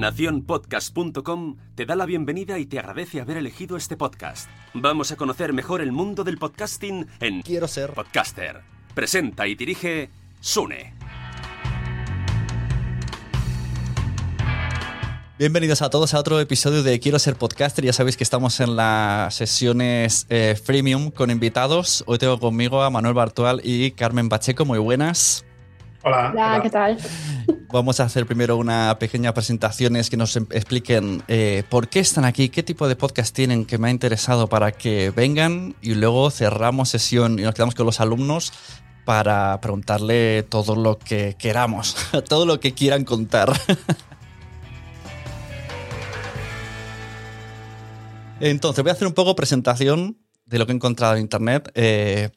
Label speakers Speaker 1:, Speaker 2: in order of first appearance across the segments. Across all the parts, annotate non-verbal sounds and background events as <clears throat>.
Speaker 1: Naciónpodcast.com te da la bienvenida y te agradece haber elegido este podcast. Vamos a conocer mejor el mundo del podcasting en
Speaker 2: Quiero ser.
Speaker 1: Podcaster. Presenta y dirige Sune.
Speaker 2: Bienvenidos a todos a otro episodio de Quiero ser podcaster. Ya sabéis que estamos en las sesiones eh, freemium con invitados. Hoy tengo conmigo a Manuel Bartual y Carmen Pacheco. Muy buenas.
Speaker 3: hola.
Speaker 4: Hola, ¿qué tal?
Speaker 2: Vamos a hacer primero una pequeña presentación es que nos em- expliquen eh, por qué están aquí, qué tipo de podcast tienen que me ha interesado para que vengan y luego cerramos sesión y nos quedamos con los alumnos para preguntarle todo lo que queramos, <laughs> todo lo que quieran contar. <laughs> Entonces, voy a hacer un poco presentación de lo que he encontrado en internet. Eh,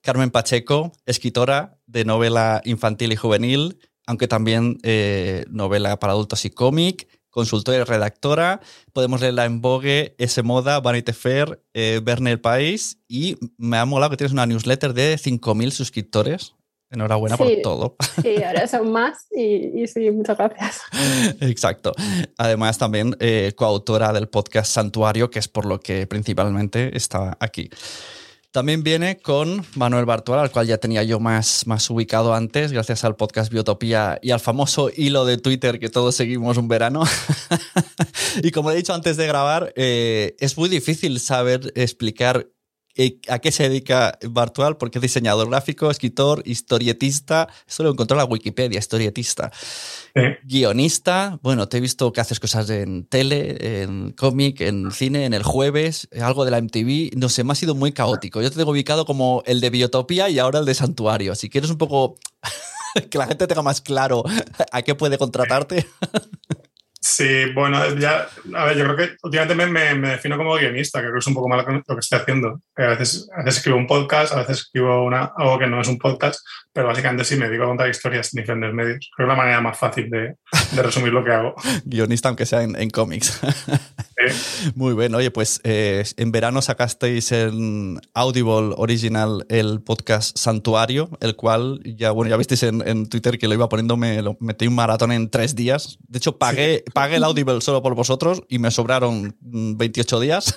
Speaker 2: Carmen Pacheco, escritora de novela infantil y juvenil, aunque también eh, novela para adultos y cómic, consultora y redactora. Podemos leerla en Vogue, S Moda, Vanity Fair, eh, Verne El País y me ha molado que tienes una newsletter de 5.000 suscriptores. Enhorabuena por todo.
Speaker 4: Sí, ahora son más y, y sí, muchas gracias. <laughs>
Speaker 2: Exacto. Además, también eh, coautora del podcast Santuario, que es por lo que principalmente está aquí. También viene con Manuel Bartual, al cual ya tenía yo más, más ubicado antes, gracias al podcast Biotopía y al famoso hilo de Twitter que todos seguimos un verano. <laughs> y como he dicho antes de grabar, eh, es muy difícil saber explicar eh, a qué se dedica Bartual, porque es diseñador gráfico, escritor, historietista. Esto lo encontró en la Wikipedia, historietista. Guionista, bueno, te he visto que haces cosas en tele, en cómic, en cine, en el jueves, algo de la MTV, no sé, me ha sido muy caótico. Yo te tengo ubicado como el de Biotopía y ahora el de Santuario. Si quieres un poco <laughs> que la gente tenga más claro <laughs> a qué puede contratarte. <laughs>
Speaker 5: Sí, bueno, ya, a ver, yo creo que últimamente me, me- defino como guionista, que creo que es un poco malo lo que estoy haciendo. A, veces, a veces escribo un podcast, a veces escribo una, algo que no es un podcast, pero básicamente sí me dedico a contar historias en diferentes medios. Creo que es la manera más fácil de, de resumir lo que hago. <laughs>
Speaker 2: Guionista, aunque sea en, en cómics. <laughs> Muy bien, oye, pues eh, en verano sacasteis en Audible Original el podcast Santuario, el cual ya, bueno, ya visteis en, en Twitter que lo iba poniendo, me lo metí un maratón en tres días. De hecho, pagué, pagué el Audible solo por vosotros y me sobraron mm, 28 días.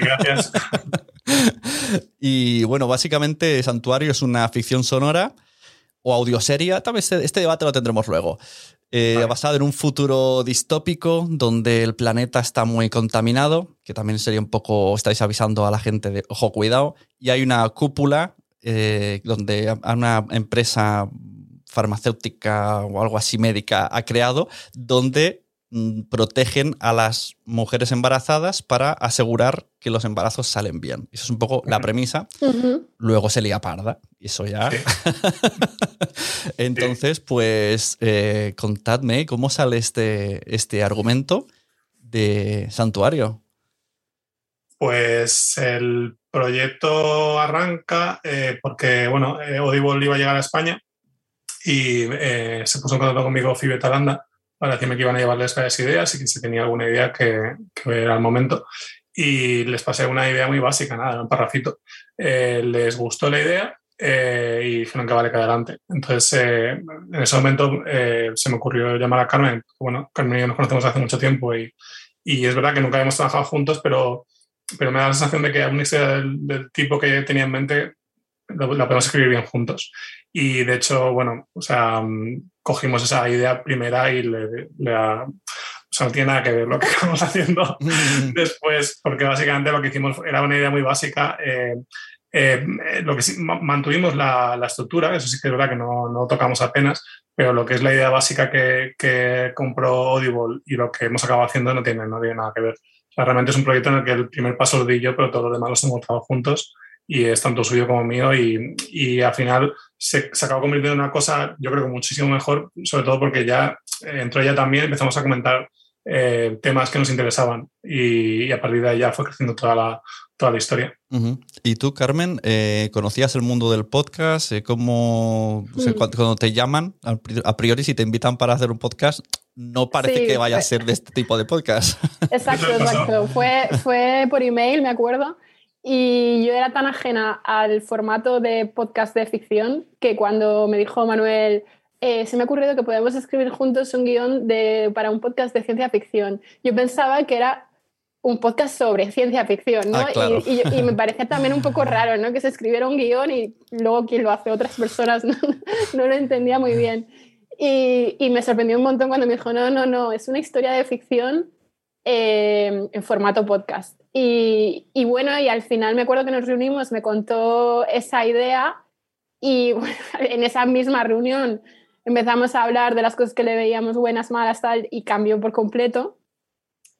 Speaker 5: gracias. <laughs>
Speaker 2: Y bueno, básicamente Santuario es una ficción sonora o audioseria. Tal vez este, este debate lo tendremos luego. Eh, Basado en un futuro distópico donde el planeta está muy contaminado, que también sería un poco, estáis avisando a la gente de, ojo, cuidado, y hay una cúpula eh, donde una empresa farmacéutica o algo así médica ha creado, donde protegen a las mujeres embarazadas para asegurar que los embarazos salen bien. Eso es un poco la premisa. Luego se lía parda. y Eso ya. <laughs> Entonces, pues eh, contadme cómo sale este, este argumento de Santuario.
Speaker 5: Pues el proyecto arranca eh, porque, bueno, eh, Audible iba a llegar a España y eh, se puso en contacto conmigo Fibe Talanda para decirme que iban a llevarles varias ideas y que si tenía alguna idea que, que era el momento. Y les pasé una idea muy básica, nada, un parrafito. les gustó la idea y dijeron que vale que adelante. Entonces, en ese momento se me ocurrió llamar a Carmen. Bueno, Carmen y yo nos conocemos hace mucho tiempo y, y es verdad que nunca habíamos trabajado juntos, pero pero me da la sensación de que una historia del, tipo que tenía en mente la, podemos escribir bien juntos. Y de hecho, bueno, o sea, mm, cogimos esa idea primera y le, o sea, no tiene nada que ver lo que <laughs> estamos haciendo <laughs> después, porque básicamente lo que hicimos era una idea muy básica. Eh, eh, lo que mantuvimos la, la, estructura, eso sí que es verdad que no, no, tocamos apenas, pero lo que es la idea básica que, que compró Audible y lo que hemos acabado haciendo no tiene, no tiene nada que ver realmente es un proyecto en el que el primer paso lo di yo, pero todos los demás los hemos trabajado juntos y es tanto suyo como mío y, y al final se, se, acabó convirtiendo en una cosa, yo creo que muchísimo mejor, sobre todo porque ya eh, entró ella también, empezamos a comentar eh, temas que nos interesaban y, y, a partir de ahí ya fue creciendo toda la, toda la historia.
Speaker 2: Uh -huh. ¿Y tú, Carmen, eh, conocías el mundo del podcast? Eh, ¿Cómo, o sea, cuando, cuando, te llaman, a priori, si te invitan para hacer un podcast, no parece
Speaker 4: Sí,
Speaker 2: que vaya a ser de este tipo de podcast. <laughs>
Speaker 4: Exacto, exacto. Fue, fue por email, me acuerdo. Y yo era tan ajena al formato de podcast de ficción que cuando me dijo Manuel, eh, se me ha ocurrido que podemos escribir juntos un guion de, para un podcast de ciencia ficción. Yo pensaba que era un podcast sobre ciencia ficción, ¿no?
Speaker 2: Ah, claro.
Speaker 4: y, y- y me parecía también un poco raro, ¿no? Que se escribiera un guion y luego quien lo hace otras personas <laughs> no, no lo entendía muy bien. Y, y me sorprendió un montón cuando me dijo, no, no, no, es una historia de ficción eh, en formato podcast. Y, y bueno, y al final me acuerdo que nos reunimos, me contó esa idea y <laughs> bueno, en esa misma reunión empezamos a hablar de las cosas que le veíamos buenas, malas, tal, y cambió por completo.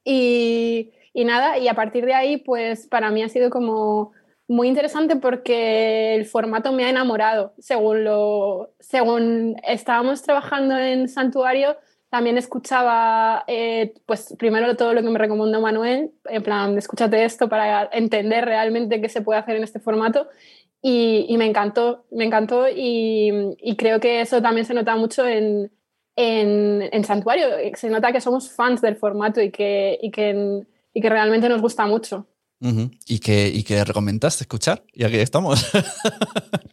Speaker 4: Y, y nada, y a partir de ahí, pues para mí ha sido como muy interesante porque el formato me ha enamorado. Según, lo, según estábamos trabajando en Santuario, también escuchaba, eh, pues primero todo lo que me recomendó Manuel, en plan, escúchate esto para entender realmente qué se puede hacer en este formato. Y, y me encantó, me encantó y, y creo que eso también se nota mucho en, en, en Santuario. Se nota que somos fans del formato y que, y que, y que realmente nos gusta mucho.
Speaker 2: ¿Y que, ¿Y que recomendaste escuchar? Y aquí estamos. <laughs>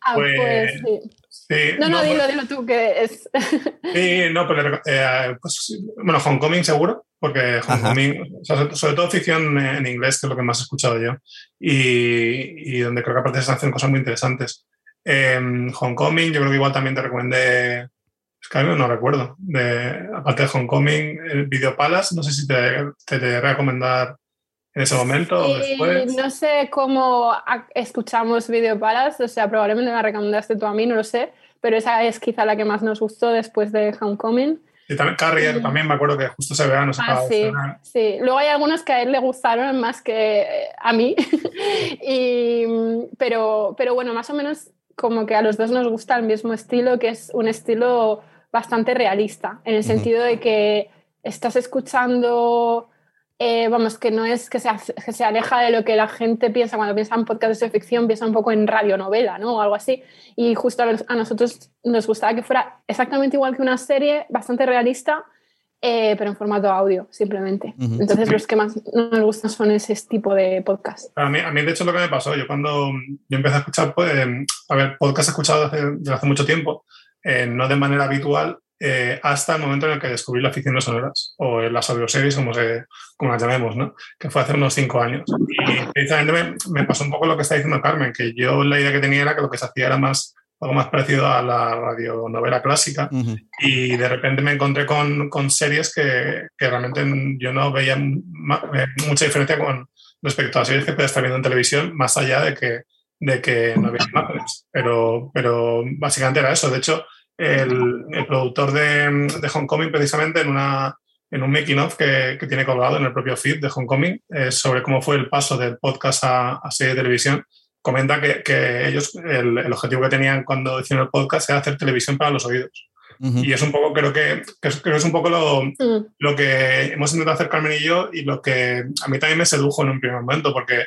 Speaker 4: Ah,
Speaker 5: Pues,
Speaker 4: pues sí.
Speaker 5: Sí,
Speaker 4: No, no,
Speaker 5: pues-
Speaker 4: dilo, dilo tú, que es... <laughs>
Speaker 5: Sí, no, pero eh, pues, bueno, Homecoming seguro, porque Homecoming, o sea, sobre- sobre todo ficción en inglés, que es lo que más he escuchado yo, y, y donde creo que aparte se hacen cosas muy interesantes. Eh, Homecoming, yo creo que igual también te recomendé, es que no recuerdo, de, aparte de Homecoming, el Video Palace, no sé si te, te, te recomendar en ese momento o
Speaker 4: Y
Speaker 5: después.
Speaker 4: no sé cómo escuchamos Video Palas, o sea, probablemente me la recomendaste tú a mí, no lo sé, pero esa es quizá la que más nos gustó después de Homecoming.
Speaker 5: Y también Carrier, también me acuerdo que justo ese verano se
Speaker 4: Ah,
Speaker 5: acaba de
Speaker 4: sí,
Speaker 5: estrenar.
Speaker 4: sí. Luego hay algunos que a él le gustaron más que eh, a mí, <laughs> y, pero, pero bueno, más o menos como que a los dos nos gusta el mismo estilo, que es un estilo bastante realista, en el sentido de que estás escuchando, eh, vamos, que no es que se, que se aleja de lo que la gente piensa cuando piensa en podcasts de ficción, piensa un poco en radionovela, ¿no? O algo así. Y justo a los- a nosotros nos gustaba que fuera exactamente igual que una serie, bastante realista, eh, pero en formato audio, simplemente.
Speaker 5: Ujú.
Speaker 4: Entonces,
Speaker 5: Sí.
Speaker 4: los que más nos gustan son ese tipo de podcast.
Speaker 5: A mí, a mí, de hecho, lo que me pasó, yo cuando yo empecé a escuchar, pues, eh, a ver, podcast he escuchado desde, desde hace mucho tiempo, eh, no de manera habitual, eh, hasta el momento en el que descubrí las ficciones sonoras, o en las audioseries, como, se, como las llamemos, ¿no? que fue hace unos cinco años. Y precisamente me, me pasó un poco lo que está diciendo Carmen, que yo la idea que tenía era que lo que se hacía era más algo más parecido a la radionovela clásica y de repente me encontré con, con series que, que realmente yo no veía eh, mucha diferencia con respecto a series que puedes estar viendo en televisión, más allá de que, de que no había imágenes. Pero, pero básicamente era eso. De hecho, el, el productor de, de Homecoming, precisamente en, una, en un making of que, que tiene colgado en el propio feed de Homecoming, eh, sobre cómo fue el paso del podcast a, a serie de televisión, comenta que, que ellos, el, el objetivo que tenían cuando hicieron el podcast era hacer televisión para los oídos. Y es un poco, creo que, que es, creo que es un poco lo, lo que hemos intentado hacer Carmen y yo y lo que a mí también me sedujo en un primer momento, porque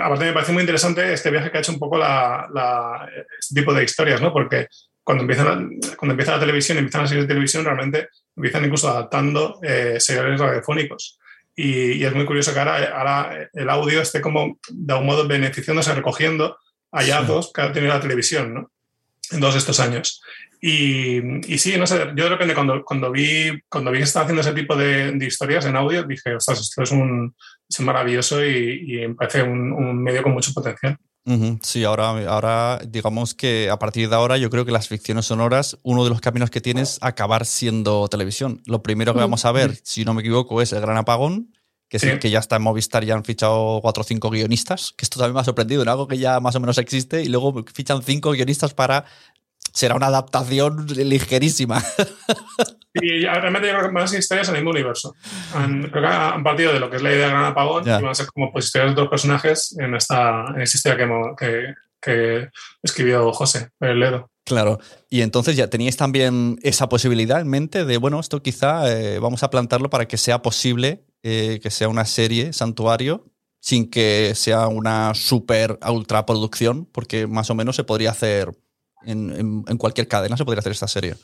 Speaker 5: aparte me parece muy interesante este viaje que ha hecho un poco la, la, este tipo de historias, ¿no? Porque cuando, empiezan, cuando empieza la televisión, empiezan las series de televisión, realmente empiezan incluso adaptando eh, seriales radiofónicos. Y, y, es muy curioso que ahora, ahora, el audio esté como de algún modo beneficiándose, recogiendo hallazgos sí. que ha tenido la televisión, ¿no? En todos estos años. Y, y, sí, no sé, yo de repente cuando, cuando, vi, cuando vi que estaba haciendo ese tipo de, de historias en audio, dije, ostras, esto es, un, es maravilloso y, y, me parece un, un, medio con mucho potencial.
Speaker 2: Uh -huh. Sí, ahora, ahora digamos que a partir de ahora yo creo que las ficciones sonoras, uno de los caminos que tiene es acabar siendo televisión. Lo primero que vamos a ver, si no me equivoco, es El Gran Apagón, que, sí. que ya está en Movistar, ya han fichado cuatro o cinco guionistas, que esto también me ha sorprendido, en algo que ya más o menos existe, y luego fichan cinco guionistas para será una adaptación ligerísima. <laughs>
Speaker 5: Y realmente yo creo que van a ser historias en el mismo universo. Han, creo que han partido de lo que es la idea de Gran Apagón yeah. y van a ser como pues, historias de dos personajes en esta, en esta historia que, que, que escribió José Ledo.
Speaker 2: Claro, y entonces ya teníais también esa posibilidad en mente de, bueno, esto quizá eh, vamos a plantarlo para que sea posible eh, que sea una serie, Santuario, sin que sea una super ultra producción, porque más o menos se podría hacer en, cualquier cadena, se podría hacer esta serie.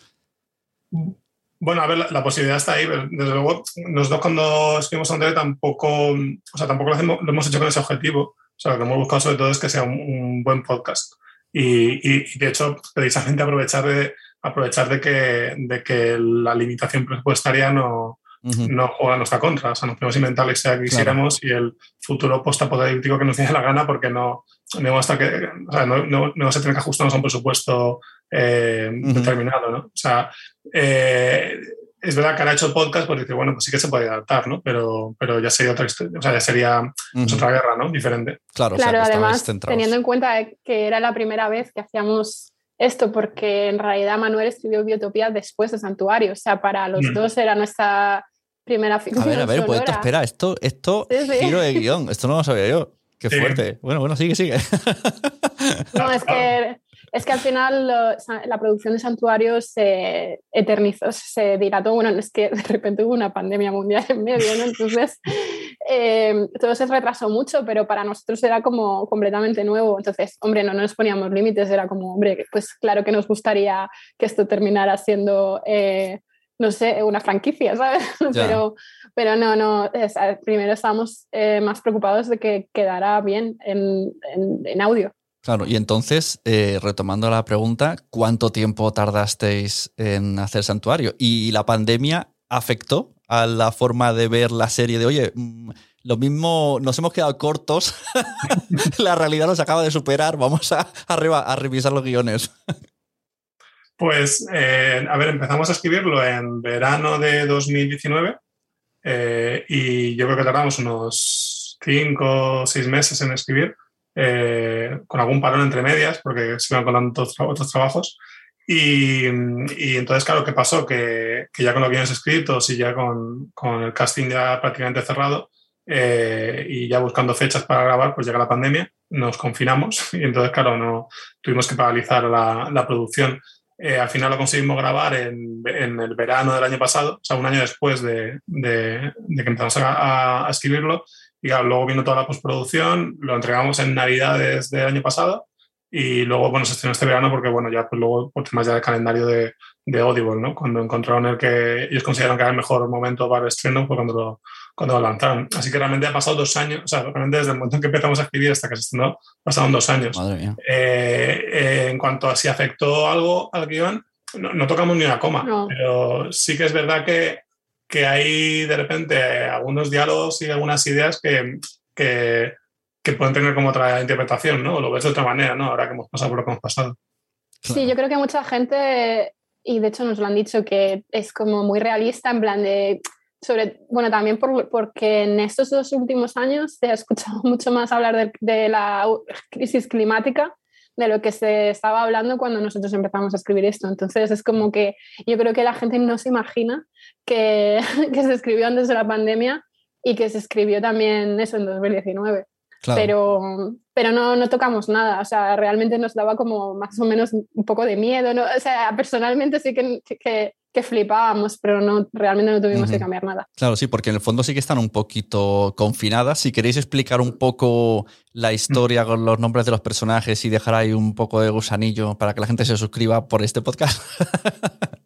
Speaker 5: Bueno, a ver, la, posibilidad está ahí. Desde luego, nosotros cuando escribimos André tampoco, o sea, tampoco lo, hemos hecho con ese objetivo. O sea, lo que hemos buscado sobre todo es que sea un, un buen podcast. Y, y, y, de hecho, precisamente aprovechar de, aprovechar de, que, de que la limitación presupuestaria no, Uh -huh. no juega a nuestra contra. O sea, nos podemos inventar la historia que quisiéramos claro. y el futuro postapocalíptico que nos diera la gana porque no, no, hasta que, o sea, no, no, no, se tiene que ajustarnos a un presupuesto eh, uh -huh. determinado. ¿no? O sea, eh, es verdad que ahora hecho el podcast, pues dice, bueno, pues sí que se puede adaptar, ¿no? Pero, pero ya sería otra historia, o sea, ya sería uh -huh. otra guerra, ¿no? Diferente.
Speaker 4: Claro, claro o sea, además, teniendo en cuenta que era la primera vez que hacíamos esto porque en realidad Manuel escribió Biotopía después de Santuario, o sea, para los mm. dos era nuestra primera ficción.
Speaker 2: A ver, a ver, pues esto, espera, esto, esto, sí, sí. giro de guion, esto no lo sabía yo. Qué sí. fuerte. Bueno, bueno, sigue, sigue.
Speaker 4: No, es que, es que al final lo, la producción de Santuario se eternizó, se dilató. Bueno, es que de repente hubo una pandemia mundial en medio, ¿no? Entonces, <laughs> eh, todo se retrasó mucho, pero para nosotros era como completamente nuevo. Entonces, hombre, no, no nos poníamos límites, era como, hombre, pues claro que nos gustaría que esto terminara siendo. Eh, no sé, una franquicia, ¿sabes? <laughs> Ya. Pero, pero no, no, es, primero estábamos eh, más preocupados de que quedara bien en, en, en audio.
Speaker 2: Claro, y entonces, eh, retomando la pregunta, ¿cuánto tiempo tardasteis en hacer Santuario? ¿Y la pandemia afectó a la forma de ver la serie de, oye, mm, lo mismo, nos hemos quedado cortos, <laughs> la realidad nos acaba de superar, vamos a, arriba, a revisar los guiones?
Speaker 5: Pues, eh, a ver, empezamos a escribirlo en verano de 2019 eh, y yo creo que tardamos unos cinco o seis meses en escribir, eh, con algún parón entre medias, porque se iban colando otros, otros trabajos. Y, y, entonces, claro, ¿qué pasó? Que, que, ya con los guiones escritos y ya con, con el casting ya prácticamente cerrado eh, y ya buscando fechas para grabar, pues llega la pandemia, nos confinamos <laughs> y entonces, claro, no tuvimos que paralizar la, la producción. Eh, al final lo conseguimos grabar en, en, el verano del año pasado, o sea, un año después de, de, de que empezamos a, a, escribirlo. Y claro, luego vino toda la postproducción, lo entregamos en Navidades del año pasado y luego, bueno, se estrenó este verano porque, bueno, ya pues luego por temas ya del calendario de, de Audible, ¿no? Cuando encontraron el que ellos consideraron que era el mejor momento para el estreno fue cuando lo, cuando lo lanzaron. Así que realmente ha pasado dos años, o sea, realmente desde el momento en que empezamos a escribir hasta que se estrenó, pasaron dos años.
Speaker 2: Eh,
Speaker 5: eh, en cuanto a si afectó algo al guion, no, no tocamos ni una coma,
Speaker 4: no.
Speaker 5: pero sí que es verdad que, que hay de repente algunos diálogos y algunas ideas que, que, que pueden tener como otra interpretación, ¿no? O lo ves de otra manera, ¿no? Ahora que hemos pasado por lo que hemos pasado.
Speaker 4: Sí, yo creo que mucha gente, y de hecho nos lo han dicho, que es como muy realista, en plan de sobre, bueno, también por, porque en estos dos últimos años se ha escuchado <laughs> mucho más hablar de, de, la crisis climática de lo que se estaba hablando cuando nosotros empezamos a escribir esto. Entonces es como que yo creo que la gente no se imagina que, <laughs> que se escribió antes de la pandemia y que se escribió también eso en 2019. Claro. Pero, pero no, no tocamos nada, o sea, realmente nos daba como más o menos un poco de miedo, ¿no? O sea, personalmente sí que, que, que flipábamos, pero no, realmente no tuvimos que cambiar nada.
Speaker 2: Claro, sí, porque en el fondo sí que están un poquito confinadas. Si queréis explicar un poco la historia con los nombres de los personajes y dejar ahí un poco de gusanillo para que la gente se suscriba por este podcast. <laughs>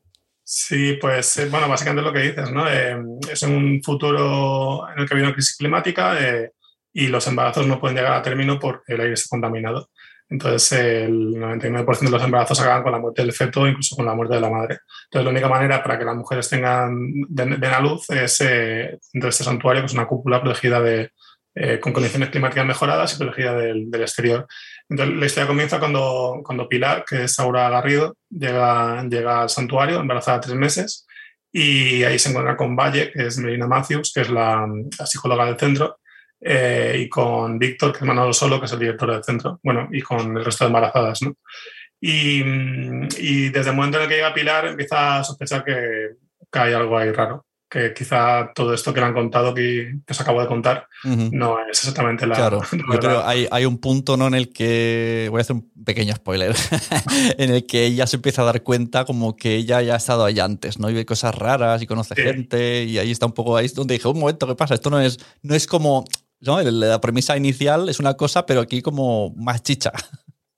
Speaker 5: Sí, pues eh, bueno, básicamente lo que dices, ¿no? Eh, es un futuro en el que hay una crisis climática eh, y los embarazos no pueden llegar a término porque el aire está contaminado. Entonces, el 99% de los embarazos acaban con la muerte del feto, incluso con la muerte de la madre. Entonces, la única manera para que las mujeres tengan, den, a luz es eh, dentro de este santuario, que es una cúpula protegida de, eh, con condiciones climáticas mejoradas y protegida del, exterior. Entonces, la historia comienza cuando, cuando Pilar, que es Aura Garrido, llega, llega al santuario, embarazada tres meses, y ahí se encuentra con Valle, que es Melina Matthews, que es la, la psicóloga del centro, eh, y con Víctor, que es Manolo Solo, que es el director del centro, bueno, y con el resto de embarazadas, ¿no? Y, y, desde el momento en el que llega Pilar empieza a sospechar que, que hay algo ahí raro, que quizá todo esto que le han contado, que, que os acabo de contar, no es exactamente la.
Speaker 2: Claro, <laughs> yo creo hay, hay un punto ¿no? en el que. Voy a hacer un pequeño spoiler. <laughs> en el que ella se empieza a dar cuenta como que ella ya ha estado ahí antes, ¿no? Y ve cosas raras y conoce gente, y ahí está un poco ahí donde dije, un momento, ¿qué pasa? Esto no es, no es como la premisa inicial es una cosa, pero aquí como más chicha.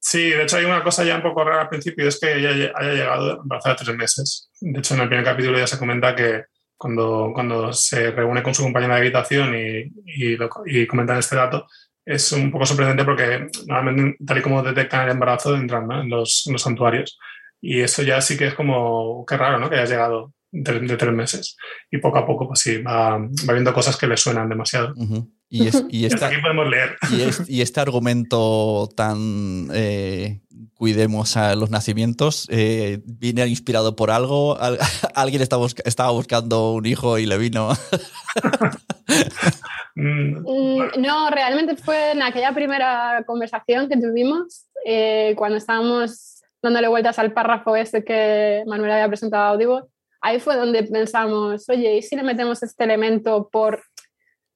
Speaker 5: Sí, de hecho hay una cosa ya un poco rara al principio, es que ella haya llegado embarazada de tres meses. De hecho, en el primer capítulo ya se comenta que cuando, cuando se reúne con su compañera de habitación y, y, comentan este dato, es un poco sorprendente porque normalmente, tal y como detectan el embarazo, entran en, los, los, santuarios. Y eso ya sí que es como, qué raro, ¿no? Que haya llegado de, tres meses. Y poco a poco, pues sí, va, va viendo cosas que le suenan demasiado.
Speaker 2: Y, <laughs> y, esta,
Speaker 5: aquí podemos leer.
Speaker 2: Y, este argumento tan eh, cuidemos a los nacimientos eh, viene inspirado por algo. <laughs> alguien estaba, estaba buscando un hijo y le vino. <laughs>
Speaker 4: Mm, no, realmente fue en aquella primera conversación que tuvimos eh, cuando estábamos dándole vueltas al párrafo ese que Manuel había presentado a Audible. Ahí fue donde pensamos, oye, ¿y si le metemos este elemento por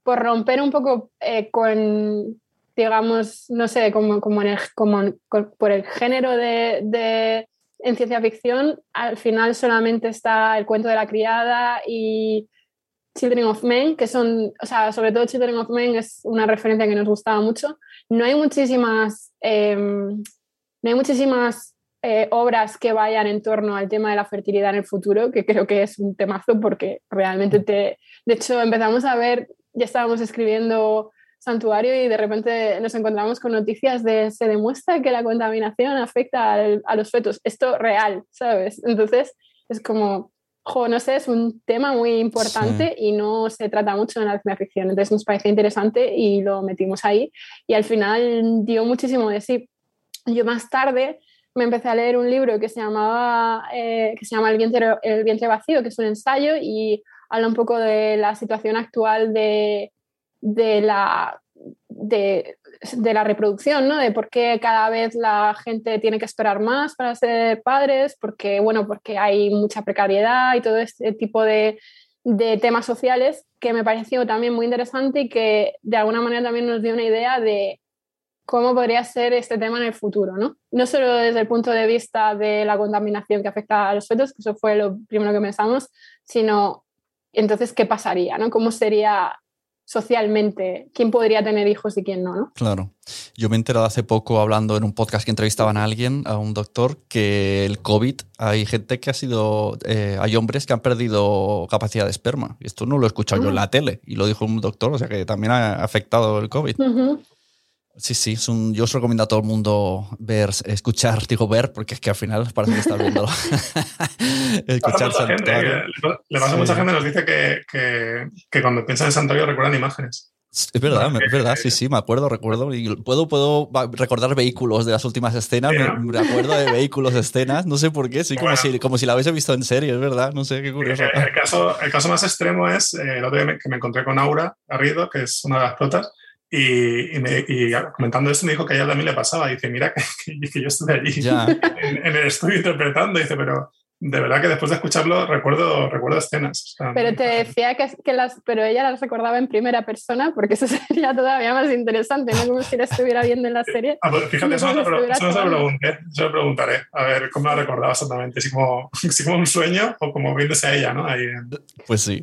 Speaker 4: por romper un poco eh, con, digamos, no sé, como, como, el, como por el género de, de, en ciencia ficción, al final solamente está el cuento de la criada y Children of Men, que son, o sea, sobre todo Children of Men es una referencia que nos gustaba mucho. No hay muchísimas, em, no hay muchísimas eh, obras que vayan en torno al tema de la fertilidad en el futuro, que creo que es un temazo porque realmente te... De hecho, empezamos a ver ya estábamos escribiendo santuario y de repente nos encontramos con noticias de se demuestra que la contaminación afecta a los fetos. Esto real, ¿sabes? Entonces es como, jo, no sé, es un tema muy importante y no se trata mucho en la ciencia ficción. Entonces nos parece interesante y lo metimos ahí y al final dio muchísimo de sí. Yo más tarde me empecé a leer un libro que se llamaba eh, que se llama el vientre, el vientre vacío, que es un ensayo y habla un poco de la situación actual de, de la, de, la reproducción, ¿no? De por qué cada vez la gente tiene que esperar más para ser padres, porque, bueno, porque hay mucha precariedad y todo este tipo de, de temas sociales que me pareció también muy interesante y que de alguna manera también nos dio una idea de cómo podría ser este tema en el futuro, ¿no? No solo desde el punto de vista de la contaminación que afecta a los fetos, que eso fue lo primero que pensamos, sino entonces, ¿qué pasaría? ¿no? ¿Cómo sería socialmente quién podría tener hijos y quién no, no,
Speaker 2: Claro. Yo me he enterado hace poco hablando en un podcast que entrevistaban a alguien, a un doctor, que el COVID, hay gente que ha sido, eh, hay hombres que han perdido capacidad de esperma. Esto no lo he escuchado yo en la ah. tele y lo dijo un doctor, o sea que también ha afectado el COVID. Sí, sí, es un, yo os recomiendo a todo el mundo ver, escuchar, <laughs> digo ver, porque es que al final parece que está viendo. <laughs>
Speaker 5: escuchar Santuario. ¿eh? le pasa a mucha gente, nos dice que, que, que cuando piensan en Santuario recuerdan imágenes.
Speaker 2: Es verdad, es verdad, sí, sí, me acuerdo, recuerdo. Y puedo, puedo recordar vehículos de las últimas escenas, me, acuerdo de vehículos, escenas, no sé por qué, sí, como, si, como si la hubiese visto en serie, es verdad, no sé, qué curioso.
Speaker 5: El, caso, el caso más extremo es eh, el otro día que me encontré con Aura Garrido, que es una de las protas, y, comentando esto me dijo que a ella también le pasaba. Dice, mira, que, yo estuve allí <laughs> en, el estudio interpretando. Dice, pero de verdad que después de escucharlo recuerdo, recuerdo escenas.
Speaker 4: pero te decía que, que, las, pero ella las recordaba en primera persona, porque eso <laughs> sería todavía más interesante, no como si la estuviera viendo en la serie.
Speaker 5: Ah, pues fíjate, eso, no, se lo pregunté, se lo preguntaré, a ver cómo la recordaba exactamente, si como, <laughs> si como un sueño o como viéndose a ella, ¿no? Ahí
Speaker 2: pues sí.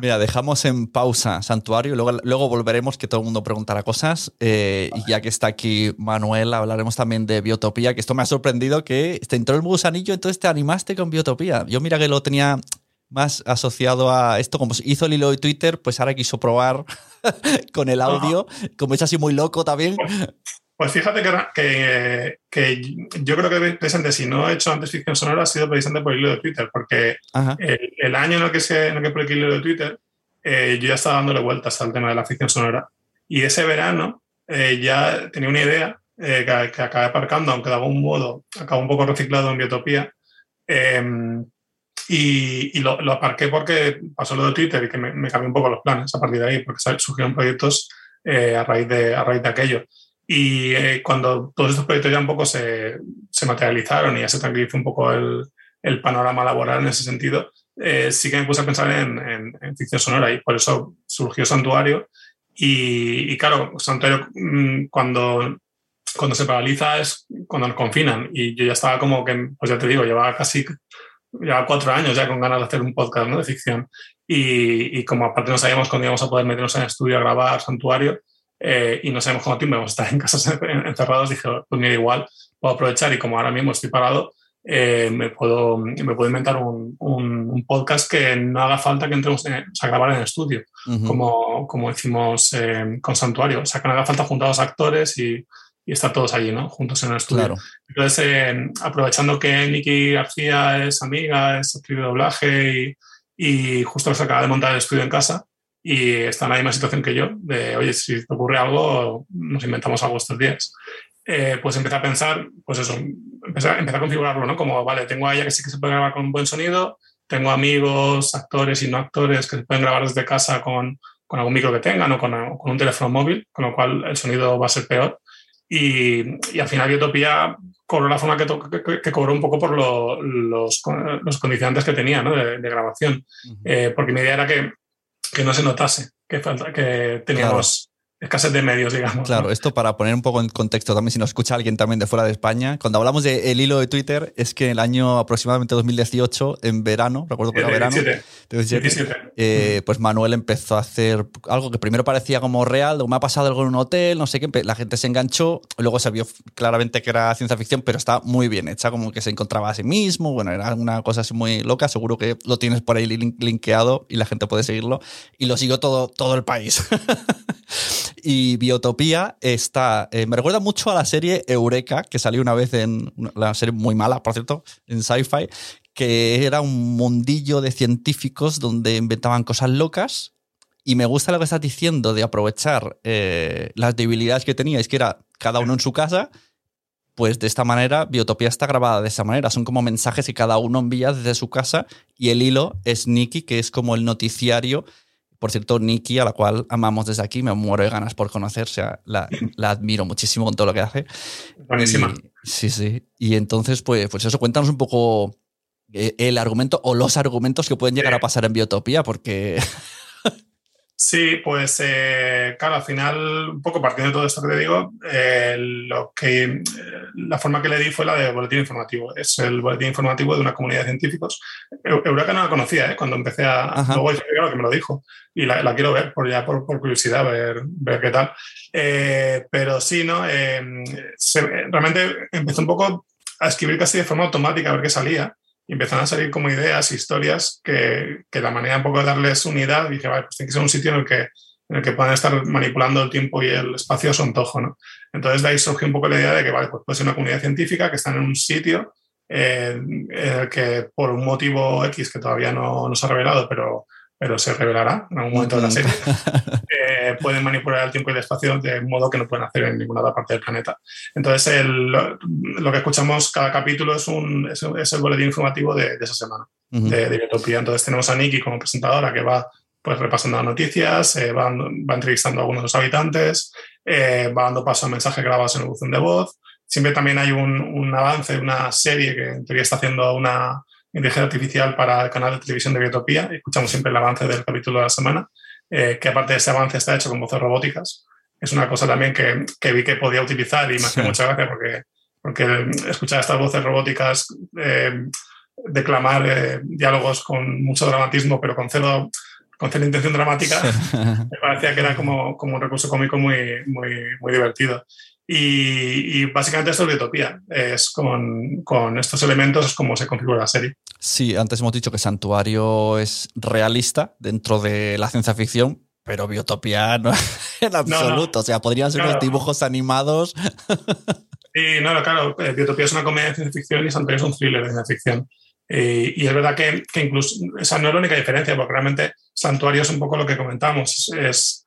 Speaker 2: Mira, dejamos en pausa Santuario, luego, luego volveremos, que todo el mundo preguntará cosas, eh, y ya que está aquí Manuel, hablaremos también de Biotopía, que esto me ha sorprendido que te entró el gusanillo, entonces te animaste con Biotopía. Yo mira que lo tenía más asociado a esto, como hizo el hilo de Twitter, pues ahora quiso probar <laughs> con el audio, como es así muy loco también.
Speaker 5: Pues fíjate que, que, yo creo que precisamente si no he hecho antes ficción sonora ha sido precisamente por el hilo de Twitter, porque el, año en el que, se, en el que publiqué el hilo de Twitter, eh, yo ya estaba dándole vueltas al tema de la ficción sonora. Y ese verano eh, ya tenía una idea eh, que, que, acabé aparcando, aunque de algún modo acabó un poco reciclado en Biotopía, Em, y, lo, aparqué porque pasó lo de Twitter y que me, cambió un poco los planes a partir de ahí, porque surgieron proyectos eh, a, raíz de, a raíz de aquello. Y eh, cuando todos estos proyectos ya un poco se, se, materializaron y ya se tranquilizó un poco el, el panorama laboral en ese sentido, eh, sí que me puse a pensar en, en, ficción sonora y por eso surgió Santuario. Y, y claro, Santuario, mm, cuando cuando se paraliza es cuando nos confinan. Y yo ya estaba como que, pues ya te digo, llevaba casi llevaba cuatro años ya con ganas de hacer un podcast ¿no? de ficción. Y, y, como aparte no sabíamos cuándo íbamos a poder meternos en el estudio a grabar Santuario eh, y no sabemos cuánto tiempo vamos a estar en casa <laughs> encerrados, dije, pues mira, igual puedo aprovechar y como ahora mismo estoy parado, eh, me, puedo, me puedo inventar un, un, podcast que no haga falta que entremos a grabar en el estudio, como, como hicimos eh, con Santuario. O sea, que no haga falta juntar a los actores y, y estar todos allí, ¿no? Juntos en el estudio. Entonces, eh, aprovechando que Nicky García es amiga, es actriz de doblaje y, y, justo se acaba de montar el estudio en casa y está en la misma situación que yo, de, oye, si te ocurre algo, nos inventamos algo estos días. Eh, pues empecé a pensar, pues eso, empecé, a configurarlo, ¿no? Como, vale, tengo a ella que sí que se puede grabar con buen sonido, tengo amigos, actores y no actores que se pueden grabar desde casa con, con algún micro que tengan o con, con un teléfono móvil, con lo cual el sonido va a ser peor y, al final Biotopía cobró la forma que, que, cobró un poco por los, los, condicionantes que tenía ¿no? de, grabación. Eh, porque mi idea era que, que no se notase que, falta, que teníamos escasez de medios, digamos.
Speaker 2: Claro, esto para poner un poco en contexto también, si nos escucha alguien también de fuera de España, cuando hablamos del el hilo de Twitter, es que el año aproximadamente 2018, en verano, recuerdo que era verano, 17, eh, pues Manuel empezó a hacer algo que primero parecía como real, me ha pasado algo en un hotel, no sé qué, la gente se enganchó, luego se vio claramente que era ciencia ficción, pero está muy bien hecha, como que se encontraba a sí mismo, bueno, era una cosa así muy loca, seguro que lo tienes por ahí linkeado y la gente puede seguirlo, y lo siguió todo, todo el país. <laughs> Y Biotopía está. Eh, me recuerda mucho a la serie Eureka, que salió una vez en. La serie muy mala, por cierto, en Sci-Fi, que era un mundillo de científicos donde inventaban cosas locas. Y me gusta lo que estás diciendo de aprovechar eh, las debilidades que teníais, que era cada uno en su casa. Pues de esta manera, Biotopía está grabada de esa manera. Son como mensajes que cada uno envía desde su casa y el hilo es Nicky, que es como el noticiario por cierto, Nikki, a la cual amamos desde aquí, me muero de ganas por conocerse, la, la admiro muchísimo con todo lo que hace.
Speaker 5: Buenísima.
Speaker 2: sí, sí. Y entonces, pues, pues eso, cuéntanos un poco eh, el argumento o los argumentos que pueden llegar a pasar en Biotopía, porque <laughs>
Speaker 5: Sí, pues eh, claro, al final, un poco partiendo de todo esto que te digo, eh, lo que, eh, la forma que le di fue la de boletín informativo. Es el boletín informativo de una comunidad de científicos. Eureka no la conocía cuando empecé a... Luego claro que me lo dijo y la, quiero ver por, ya por, curiosidad, ver, ver qué tal. pero sí, ¿no? realmente empecé un poco a escribir casi de forma automática a ver qué salía empezaron a salir como ideas, historias, que, que la manera un poco de darles unidad, dije, vale, pues tiene que ser un sitio en el que, en el que puedan estar manipulando el tiempo y el espacio a su antojo, ¿no? Entonces de ahí surgió un poco la idea de que, vale, pues puede ser una comunidad científica que está en un sitio eh, en el que por un motivo X que todavía no, no se ha revelado, pero pero se revelará en algún momento de la serie, <laughs> eh, pueden manipular el tiempo y el espacio de modo que no pueden hacer en ninguna otra parte del planeta. Entonces, el, lo que escuchamos cada capítulo es, un, es, el boletín informativo de, esa semana, de, de Entonces, tenemos a Nikki como presentadora que va pues repasando las noticias, eh, va, va, entrevistando a algunos de los habitantes, eh, va dando paso a mensajes grabados en el buzón de voz. Siempre también hay un, un avance de una serie que en teoría está haciendo una, inteligencia artificial para el canal de televisión de Biotopía. Escuchamos siempre el avance del capítulo de la semana, eh, que aparte de ese avance está hecho con voces robóticas. Es una cosa también que, que vi que podía utilizar y me hace mucha gracia porque, porque escuchar estas voces robóticas eh, declamar eh, diálogos con mucho dramatismo, pero con cero, con cero intención dramática, me parecía que era como, como un recurso cómico muy, muy, muy divertido. Y, básicamente esto es Biotopía. Es con, con, estos elementos es como se configura la serie.
Speaker 2: Sí, antes hemos dicho que Santuario es realista dentro de la ciencia ficción, pero Biotopía no <laughs> en absoluto. O sea, podrían ser unos dibujos animados.
Speaker 5: Sí, no, claro, eh, Biotopía es una comedia de ciencia ficción y Santuario es un thriller de ciencia ficción. Eh, y es verdad que, que, incluso esa no es la única diferencia, porque realmente Santuario es un poco lo que comentamos. Es,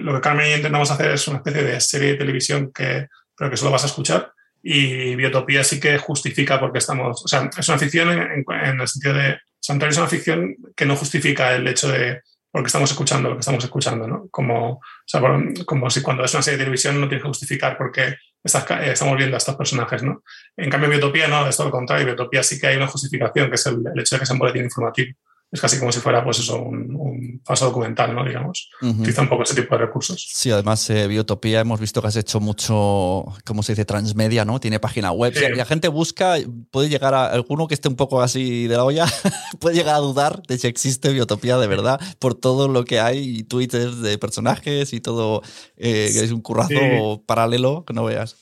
Speaker 5: lo que Carmen y yo intentamos hacer es una especie de serie de televisión que, pero que solo vas a escuchar. Y Biotopía sí que justifica porque estamos. O sea, es una ficción en, en el sentido de. Santuario es una ficción que no justifica el hecho de porque estamos escuchando lo que estamos escuchando, ¿no? Como, o sea, como si cuando es una serie de televisión no tienes que justificar por qué eh, estamos viendo a estos personajes, ¿no? En cambio, Biotopía no, es todo lo contrario. Biotopía sí que hay una justificación, que es el, hecho de que sea un boletín informativo. Es casi como si fuera, pues eso, un, un falso documental, ¿no? Digamos. Utiliza un poco ese tipo de recursos.
Speaker 2: Sí, además, eh, Biotopía hemos visto que has hecho mucho, ¿cómo se dice? Transmedia, ¿no? Tiene página web. y la gente busca, puede llegar a alguno que esté un poco así de la olla, <laughs> puede llegar a dudar de si existe Biotopía de verdad, por todo lo que hay, y tweets de personajes y todo, eh, que es un currazo paralelo que no veas.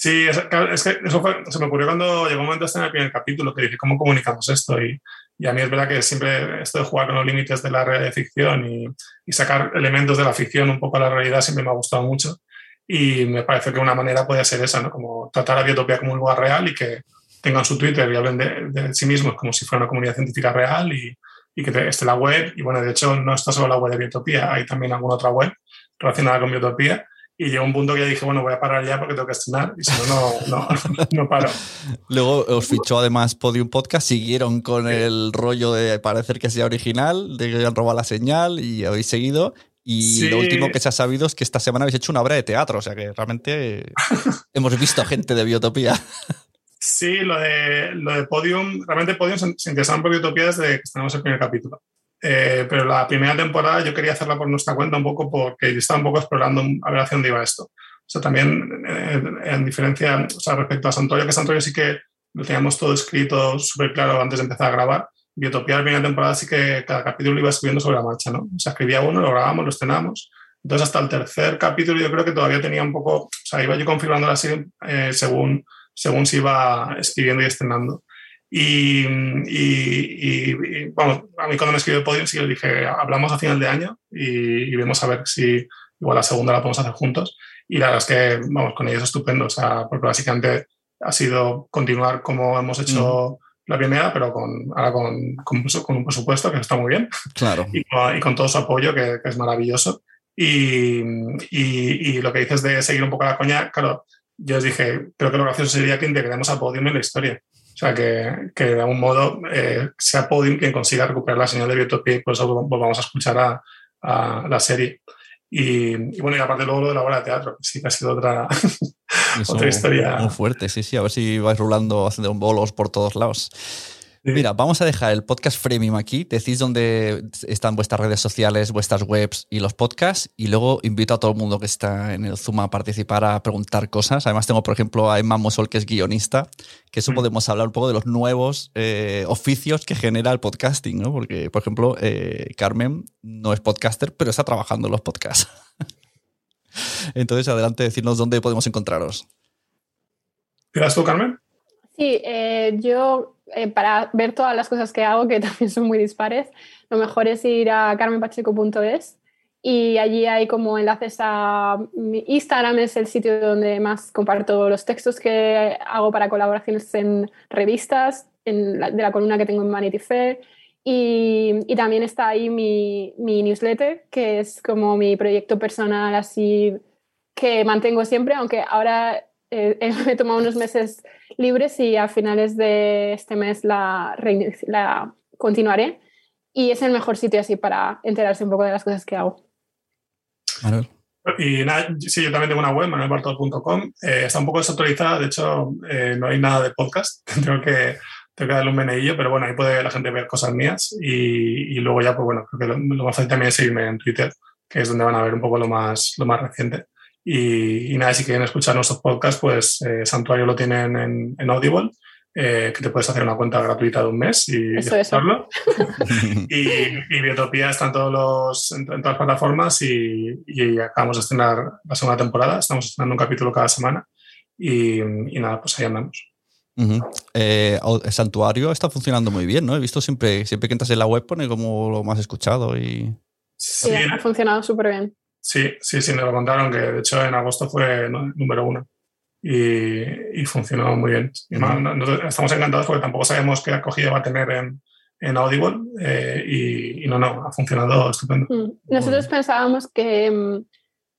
Speaker 5: Sí, es, que eso se me ocurrió cuando llegó un momento este en el primer capítulo que dije, ¿cómo comunicamos esto? Y, y, a mí es verdad que siempre esto de jugar con los límites de la realidad de ficción y, y, sacar elementos de la ficción un poco a la realidad siempre me ha gustado mucho. Y me parece que una manera podría ser esa, ¿no? Como tratar a Biotopía como un lugar real y que tengan su Twitter y hablen de, de sí mismos como si fuera una comunidad científica real y, y que esté la web. Y bueno, de hecho, no está solo la web de Biotopía, hay también alguna otra web relacionada con Biotopía y llegó un punto que dije, bueno, voy a parar ya porque tengo que estrenar y si no, no, no, <laughs> paro.
Speaker 2: Luego os fichó además Podium Podcast, siguieron con el rollo de parecer que sea original, de que han robado la señal y habéis seguido. Y lo último que se ha sabido es que esta semana habéis hecho una obra de teatro, o sea que realmente <laughs> hemos visto gente de Biotopía.
Speaker 5: Sí, lo de, lo de Podium, realmente Podium se, se interesaron por Biotopía desde que estrenamos el primer capítulo. Eh, pero la primera temporada yo quería hacerla por nuestra cuenta un poco porque estaba un poco explorando a ver hacia dónde iba esto. O sea, también eh, en diferencia, o sea, respecto a Santorio, que Santorio sí que lo teníamos todo escrito súper claro antes de empezar a grabar. Biotopía, la primera temporada sí que cada capítulo lo iba escribiendo sobre la marcha, ¿no? O sea, escribía uno, lo grabábamos, lo estrenamos. Entonces, hasta el tercer capítulo yo creo que todavía tenía un poco, o sea, iba yo configurando la serie eh, según, según se iba escribiendo y estrenando. Y, y, y, bueno, a mí cuando me escribió Podium sí le dije, hablamos a final de año y, vemos a ver si igual la segunda la podemos hacer juntos. Y la verdad es que, vamos, con ellos estupendo, o sea, porque básicamente ha sido continuar como hemos hecho la primera, pero con, ahora con, con, con, un presupuesto que está muy bien.
Speaker 2: Claro.
Speaker 5: Y, y con todo su apoyo, que, que es maravilloso. Y, y, lo que dices de seguir un poco la coña, claro, yo os dije, creo que lo gracioso sería que integremos a Podium en la historia. O sea, que, que de algún modo eh, sea Podium quien consiga recuperar la señal de Biotopía y por eso volvamos a escuchar a, a la serie. Y, y, bueno, y aparte luego lo de la obra de teatro, que sí que ha sido otra, <laughs> otra historia.
Speaker 2: Muy fuerte, sí, sí, a ver si vais rulando, haciendo bolos por todos lados. Mira, vamos a dejar el podcast freemium aquí. Decís dónde están vuestras redes sociales, vuestras webs y los podcasts. Y luego invito a todo el mundo que está en el Zoom a participar, a preguntar cosas. Además, tengo, por ejemplo, a Emma Mosol, que es guionista, que eso mm. podemos hablar un poco de los nuevos eh, oficios que genera el podcasting, ¿no? Porque, por ejemplo, eh, Carmen no es podcaster, pero está trabajando en los podcasts. <laughs> Entonces, adelante, decirnos dónde podemos encontraros.
Speaker 5: ¿Quieres tú, Carmen?
Speaker 4: Sí, eh, yo eh, para ver todas las cosas que hago, que <laughs> también son muy dispares, lo mejor es ir a carmenpacheco.es y allí hay como enlaces a Instagram, es el sitio donde más comparto los textos que hago para colaboraciones en revistas, en de la columna que tengo en Vanity Fair. Y, y también está ahí mi, mi, newsletter, que es como mi proyecto personal así que mantengo siempre, aunque ahora eh, me <laughs> he tomado unos meses libres y a finales de este mes la, la continuaré. Y es el mejor sitio así para enterarse un poco de las cosas que hago.
Speaker 5: Y nada, sí, yo también tengo una web, manuelbartol.com. Eh, está un poco desactualizada, de hecho, eh, no hay nada de podcast. <laughs> tengo que, tengo que darle un meneillo, pero bueno, ahí puede la gente ver cosas mías y, y luego ya, pues bueno, creo que lo, lo, más fácil también es seguirme en Twitter, que es donde van a ver un poco lo más, lo más reciente. Y, y nada, si quieren escuchar nuestros podcasts, pues eh, Santuario lo tienen en, en Audible. Eh, que te puedes hacer una cuenta gratuita de un mes y
Speaker 4: Eso, eso.
Speaker 5: escucharlo. <laughs> y, y Biotopía está en, todos los, en, en todas las plataformas y, y, acabamos de estrenar la segunda temporada. Estamos estrenando un capítulo cada semana y, y nada, pues ahí andamos.
Speaker 2: Uh -huh. eh, el santuario está funcionando muy bien, ¿no? He visto siempre, siempre que entras en la web pone como lo más escuchado y...
Speaker 4: Sí, sí ha funcionado súper bien.
Speaker 5: Sí, sí, sí, me lo contaron que de hecho en agosto fue número uno y, y funcionó muy bien. Y -huh. nosotros estamos encantados porque tampoco sabemos qué acogida va a tener en, en Audible eh, y, y, no, no, ha funcionado estupendo.
Speaker 4: Mm. Nosotros pensábamos que, mm,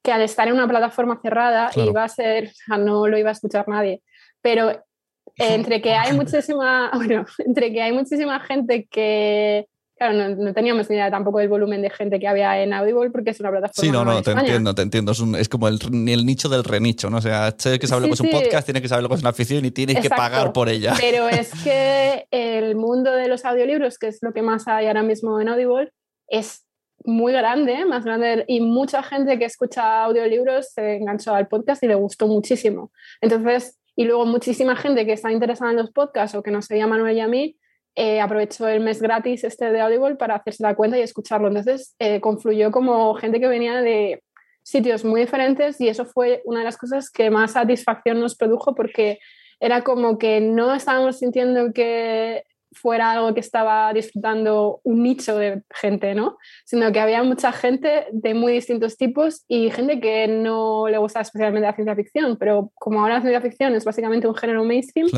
Speaker 4: que, al estar en una plataforma cerrada claro. iba a ser, o sea, no lo iba a escuchar nadie, pero <laughs> entre que hay muchísima, <laughs> bueno, entre que hay muchísima gente que, claro, no, no, teníamos ni idea tampoco del volumen de gente que había en Audible porque es una plataforma.
Speaker 2: Sí, no, no, te
Speaker 4: España.
Speaker 2: entiendo, te entiendo. Es, un, es como el, el, nicho del renicho, ¿no? O sea, tienes que saber lo
Speaker 4: sí,
Speaker 2: que es un
Speaker 4: sí.
Speaker 2: podcast, tienes que saber lo que es una afición y tienes
Speaker 4: Exacto.
Speaker 2: que pagar por ella.
Speaker 4: Pero <laughs> es que el mundo de los audiolibros, que es lo que más hay ahora mismo en Audible, es muy grande, más grande, y mucha gente que escucha audiolibros se enganchó al podcast y le gustó muchísimo. Entonces, y luego muchísima gente que está interesada en los podcasts o que nos seguía Manuel y a mí, eh, aprovechó el mes gratis este de Audible para hacerse la cuenta y escucharlo. Entonces, eh, confluyó como gente que venía de sitios muy diferentes y eso fue una de las cosas que más satisfacción nos produjo porque era como que no estábamos sintiendo que fuera algo que estaba disfrutando un nicho de gente, ¿no? Sino que había mucha gente de muy distintos tipos y gente que no le gusta especialmente la ciencia ficción, pero como ahora la ciencia ficción es básicamente un género mainstream.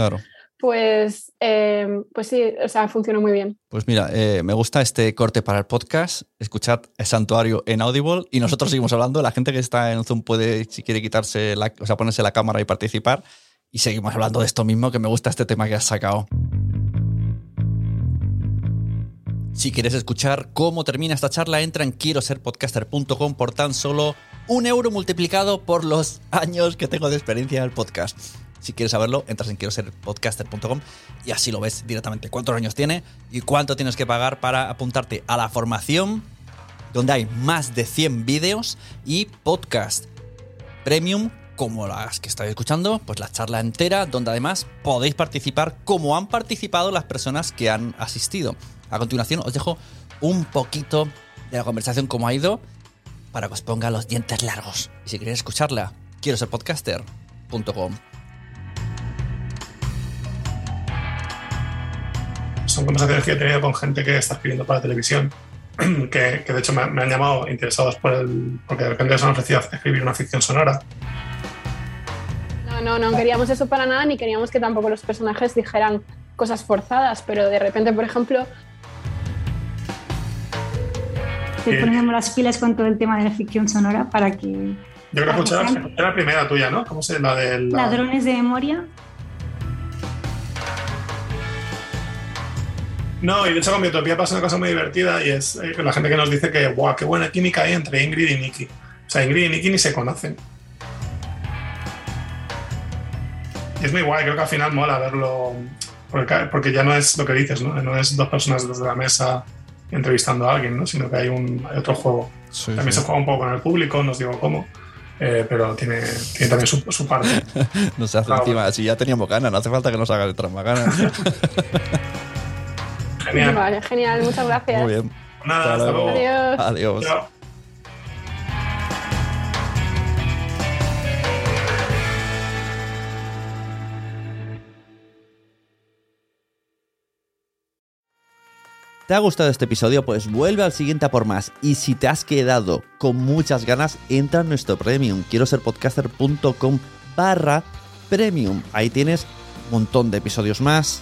Speaker 4: Pues, eh, pues sí, o sea, funcionó muy bien.
Speaker 2: Pues mira, eh, me gusta este corte para el podcast, escuchad el santuario en Audible y nosotros seguimos <laughs> hablando, la gente que está en Zoom puede, si quiere quitarse, la, o sea, ponerse la cámara y participar y seguimos hablando de esto mismo, que me gusta este tema que has sacado. Si quieres escuchar cómo termina esta charla, entra en quiero ser podcaster.com por tan solo un euro multiplicado por los años que tengo de experiencia en el podcast. Si quieres saberlo, entras en quiero ser podcaster.com y así lo ves directamente cuántos años tiene y cuánto tienes que pagar para apuntarte a la formación, donde hay más de 100 vídeos y podcast premium como las que estáis escuchando, pues la charla entera, donde además podéis participar como han participado las personas que han asistido. A continuación os dejo un poquito de la conversación como ha ido para que os ponga los dientes largos. Y si queréis escucharla, quiero ser podcaster.com.
Speaker 5: Son conversaciones que he tenido con gente que está escribiendo para televisión, <clears throat> que, que de hecho me, me, han llamado interesados por el, porque de repente se han ofrecido escribir una ficción sonora.
Speaker 4: No, no, no queríamos eso para nada, ni queríamos que tampoco los personajes dijeran cosas forzadas, pero de repente, por ejemplo,
Speaker 6: te ponemos las pilas con todo el tema de la ficción sonora para que.
Speaker 5: Yo creo que escuché la primera tuya, ¿no? ¿Cómo se la de la...
Speaker 6: Ladrones de memoria.
Speaker 5: No, y de hecho con Biotopía pasa una cosa muy divertida y es eh, la gente que nos dice que, guau, qué buena química hay entre Ingrid y Nicky. O sea, Ingrid y Nicky ni se conocen. Y es muy guay, creo que al final mola verlo, porque, porque ya no es lo que dices, ¿no? No es dos personas desde la mesa entrevistando a alguien, ¿no? sino que hay, un, hay otro juego. Sí, también sí. se juega un poco con el público, no os digo cómo, eh, pero tiene, tiene, también su, su parte. <laughs>
Speaker 2: no se hace claro. encima, si ya teníamos ganas, no hace falta que nos haga el trama ganas. <laughs>
Speaker 4: genial. Vale, genial, muchas gracias.
Speaker 2: Muy bien.
Speaker 5: Nada, hasta, hasta luego.
Speaker 4: Adiós.
Speaker 2: Adiós.
Speaker 5: Chao.
Speaker 2: ¿Te ha gustado este episodio? Pues vuelve al siguiente a por más. Y si te has quedado con muchas ganas, entra en nuestro premium. Quiero ser podcaster.com barra premium. Ahí tienes un montón de episodios más,